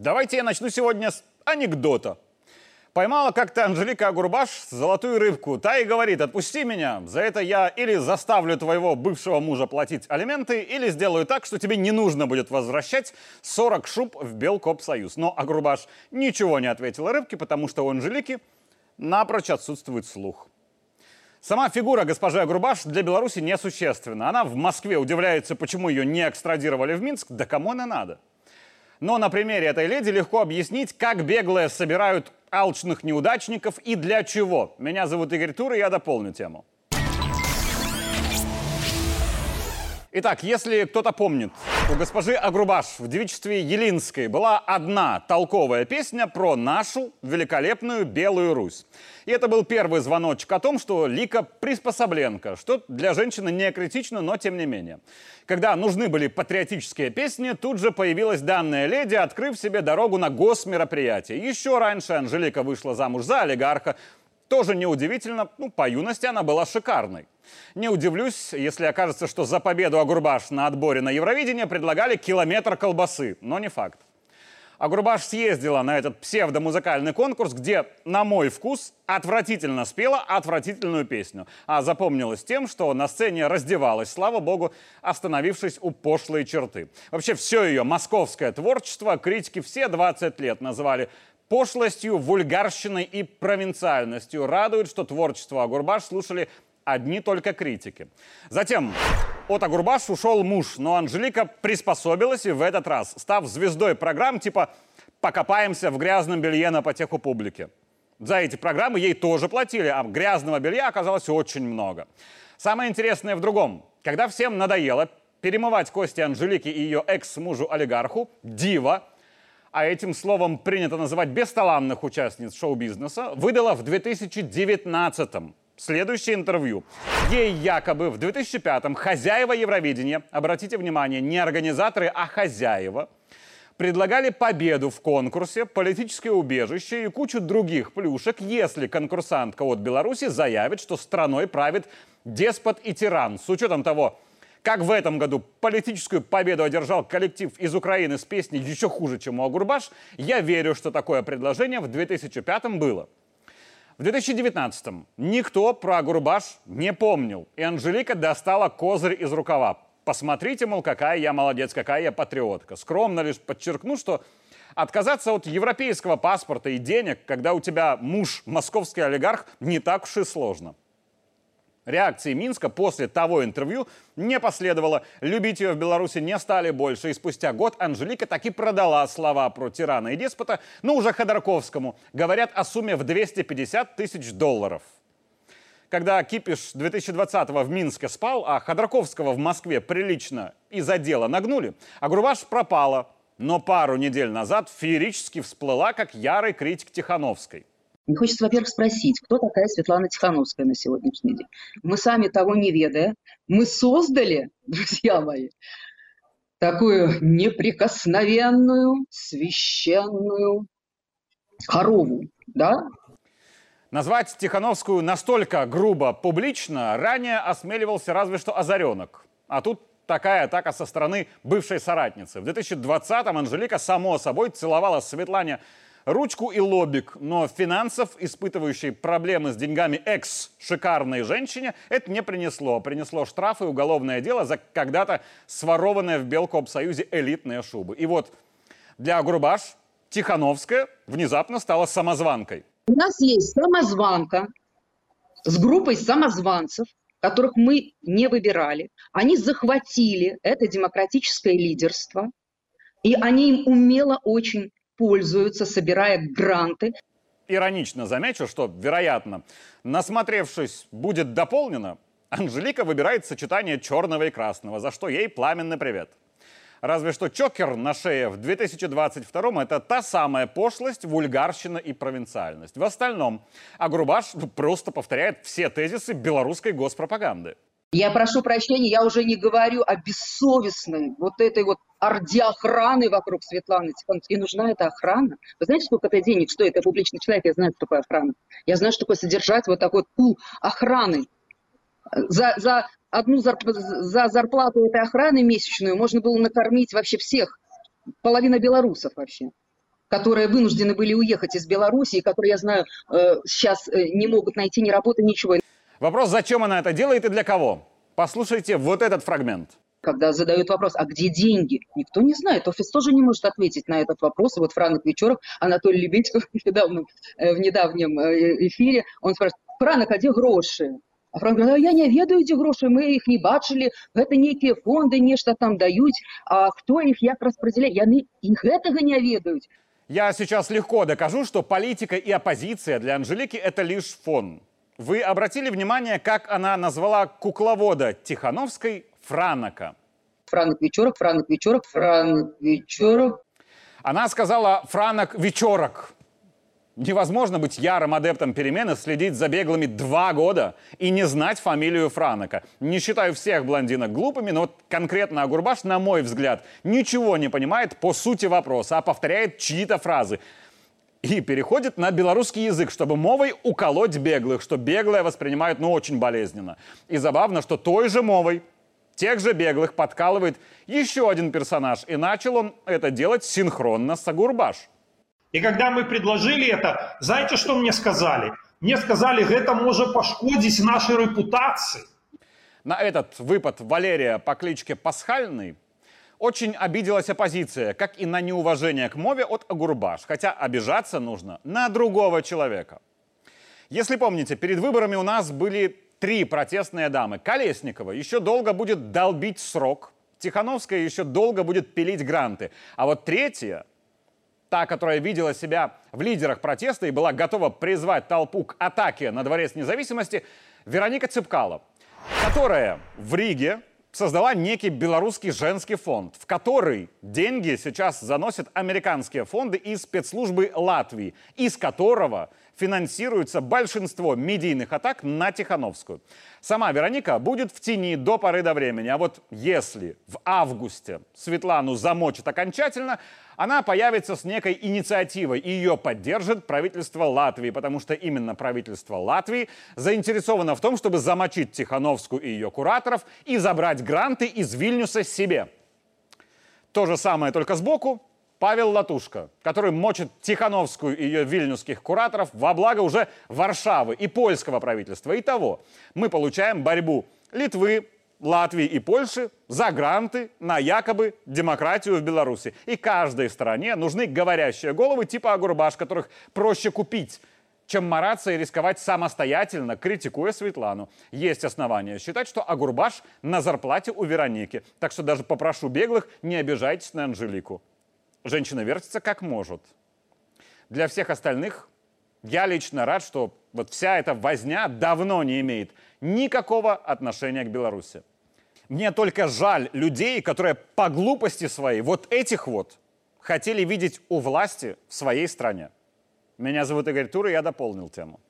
Давайте я начну сегодня с анекдота. Поймала как-то Анжелика Агурбаш золотую рыбку. Та и говорит, отпусти меня. За это я или заставлю твоего бывшего мужа платить алименты, или сделаю так, что тебе не нужно будет возвращать 40 шуб в Белкопсоюз. Но Агурбаш ничего не ответила рыбке, потому что у Анжелики напрочь отсутствует слух. Сама фигура госпожи Агрубаш для Беларуси несущественна. Она в Москве удивляется, почему ее не экстрадировали в Минск. Да кому она надо? Но на примере этой леди легко объяснить, как беглые собирают алчных неудачников и для чего. Меня зовут Игорь Тур, и я дополню тему. Итак, если кто-то помнит, у госпожи Агрубаш в девичестве Елинской была одна толковая песня про нашу великолепную Белую Русь. И это был первый звоночек о том, что Лика приспособленка, что для женщины не критично, но тем не менее. Когда нужны были патриотические песни, тут же появилась данная леди, открыв себе дорогу на госмероприятие. Еще раньше Анжелика вышла замуж за олигарха, тоже неудивительно, ну, по юности она была шикарной. Не удивлюсь, если окажется, что за победу Агурбаш на отборе на Евровидение предлагали километр колбасы, но не факт. Агурбаш съездила на этот псевдомузыкальный конкурс, где, на мой вкус, отвратительно спела отвратительную песню. А запомнилась тем, что на сцене раздевалась, слава богу, остановившись у пошлой черты. Вообще все ее московское творчество критики все 20 лет называли пошлостью, вульгарщиной и провинциальностью. Радует, что творчество Агурбаш слушали одни только критики. Затем от Агурбаш ушел муж, но Анжелика приспособилась и в этот раз, став звездой программ типа «Покопаемся в грязном белье на потеху публики». За эти программы ей тоже платили, а грязного белья оказалось очень много. Самое интересное в другом. Когда всем надоело перемывать кости Анжелики и ее экс-мужу-олигарху, Дива а этим словом принято называть бесталанных участниц шоу-бизнеса, выдала в 2019-м следующее интервью. Ей якобы в 2005-м хозяева Евровидения, обратите внимание, не организаторы, а хозяева, предлагали победу в конкурсе, политическое убежище и кучу других плюшек, если конкурсантка от Беларуси заявит, что страной правит деспот и тиран. С учетом того, как в этом году политическую победу одержал коллектив из Украины с песней еще хуже, чем у Агурбаш, я верю, что такое предложение в 2005 было. В 2019-м никто про Агурбаш не помнил, и Анжелика достала козырь из рукава. Посмотрите, мол, какая я молодец, какая я патриотка. Скромно лишь подчеркну, что отказаться от европейского паспорта и денег, когда у тебя муж московский олигарх, не так уж и сложно. Реакции Минска после того интервью не последовало. Любить ее в Беларуси не стали больше. И спустя год Анжелика таки продала слова про тирана и деспота, но уже Ходорковскому. Говорят о сумме в 250 тысяч долларов. Когда Кипиш 2020-го в Минске спал, а Ходорковского в Москве прилично из-за дела нагнули, а Грубаш пропала. Но пару недель назад феерически всплыла как ярый критик Тихановской. Мне хочется, во-первых, спросить, кто такая Светлана Тихановская на сегодняшний день? Мы сами того не ведая, мы создали, друзья мои, такую неприкосновенную, священную корову, да? Назвать Тихановскую настолько грубо публично ранее осмеливался разве что Озаренок. А тут такая атака со стороны бывшей соратницы. В 2020-м Анжелика, само собой, целовала Светлане ручку и лобик, но финансов, испытывающей проблемы с деньгами экс-шикарной женщине, это не принесло. Принесло штрафы и уголовное дело за когда-то сворованное в Белкоопсоюзе элитные шубы. И вот для Грубаш Тихановская внезапно стала самозванкой. У нас есть самозванка с группой самозванцев, которых мы не выбирали. Они захватили это демократическое лидерство, и они им умело очень пользуются, собирая гранты. Иронично замечу, что, вероятно, насмотревшись будет дополнено, Анжелика выбирает сочетание черного и красного, за что ей пламенный привет. Разве что чокер на шее в 2022-м это та самая пошлость, вульгарщина и провинциальность. В остальном Агрубаш просто повторяет все тезисы белорусской госпропаганды. Я прошу прощения, я уже не говорю о бессовестной вот этой вот орде охраны вокруг Светланы Тихоновской. И нужна эта охрана. Вы знаете, сколько это денег стоит? Я публичный человек, я знаю, что такое охрана. Я знаю, что такое содержать вот такой пул охраны. За, за одну зарп... за зарплату этой охраны месячную можно было накормить вообще всех, половина белорусов вообще. которые вынуждены были уехать из Беларуси, которые, я знаю, э, сейчас э, не могут найти ни работы, ничего. Вопрос, зачем она это делает и для кого? Послушайте вот этот фрагмент. Когда задают вопрос, а где деньги? Никто не знает. Офис тоже не может ответить на этот вопрос. И вот Франк Вечеров, Анатолий Лебедьков в недавнем, в недавнем эфире, он спрашивает, Франк, а где гроши? А Франк говорит, а я не ведаю эти гроши, мы их не бачили, это некие фонды нечто там дают, а кто их як распределяет, яны их этого не ведают. Я сейчас легко докажу, что политика и оппозиция для Анжелики – это лишь фон. Вы обратили внимание, как она назвала кукловода Тихановской Франока? Франок Вечерок, Франок Вечерок, Франок Вечерок. Она сказала Франок Вечерок. Невозможно быть ярым адептом перемены, следить за беглыми два года и не знать фамилию Франока. Не считаю всех блондинок глупыми, но вот конкретно Агурбаш, на мой взгляд, ничего не понимает по сути вопроса, а повторяет чьи-то фразы. И переходит на белорусский язык, чтобы мовой уколоть беглых, что беглые воспринимают, ну, очень болезненно. И забавно, что той же мовой тех же беглых подкалывает еще один персонаж, и начал он это делать синхронно с Агурбаш. И когда мы предложили это, знаете, что мне сказали? Мне сказали, это может пошкодить нашей репутации. На этот выпад Валерия по кличке Пасхальный очень обиделась оппозиция, как и на неуважение к мове от Агурбаш, хотя обижаться нужно на другого человека. Если помните, перед выборами у нас были три протестные дамы. Колесникова еще долго будет долбить срок, Тихановская еще долго будет пилить гранты. А вот третья, та, которая видела себя в лидерах протеста и была готова призвать толпу к атаке на Дворец независимости, Вероника Цыпкало, которая в Риге создала некий белорусский женский фонд, в который деньги сейчас заносят американские фонды и спецслужбы Латвии, из которого финансируется большинство медийных атак на Тихановскую. Сама Вероника будет в тени до поры до времени. А вот если в августе Светлану замочат окончательно, она появится с некой инициативой, и ее поддержит правительство Латвии, потому что именно правительство Латвии заинтересовано в том, чтобы замочить Тихановскую и ее кураторов и забрать гранты из Вильнюса себе. То же самое, только сбоку. Павел Латушка, который мочит Тихановскую и ее вильнюсских кураторов во благо уже Варшавы и польского правительства. Итого, мы получаем борьбу Литвы, Латвии и Польши за гранты на якобы демократию в Беларуси. И каждой стране нужны говорящие головы типа Агурбаш, которых проще купить, чем мараться и рисковать самостоятельно, критикуя Светлану. Есть основания считать, что Агурбаш на зарплате у Вероники. Так что даже попрошу беглых, не обижайтесь на Анжелику. Женщина вертится как может. Для всех остальных я лично рад, что вот вся эта возня давно не имеет никакого отношения к Беларуси. Мне только жаль людей, которые по глупости своей вот этих вот хотели видеть у власти в своей стране. Меня зовут Игорь Тур, и я дополнил тему.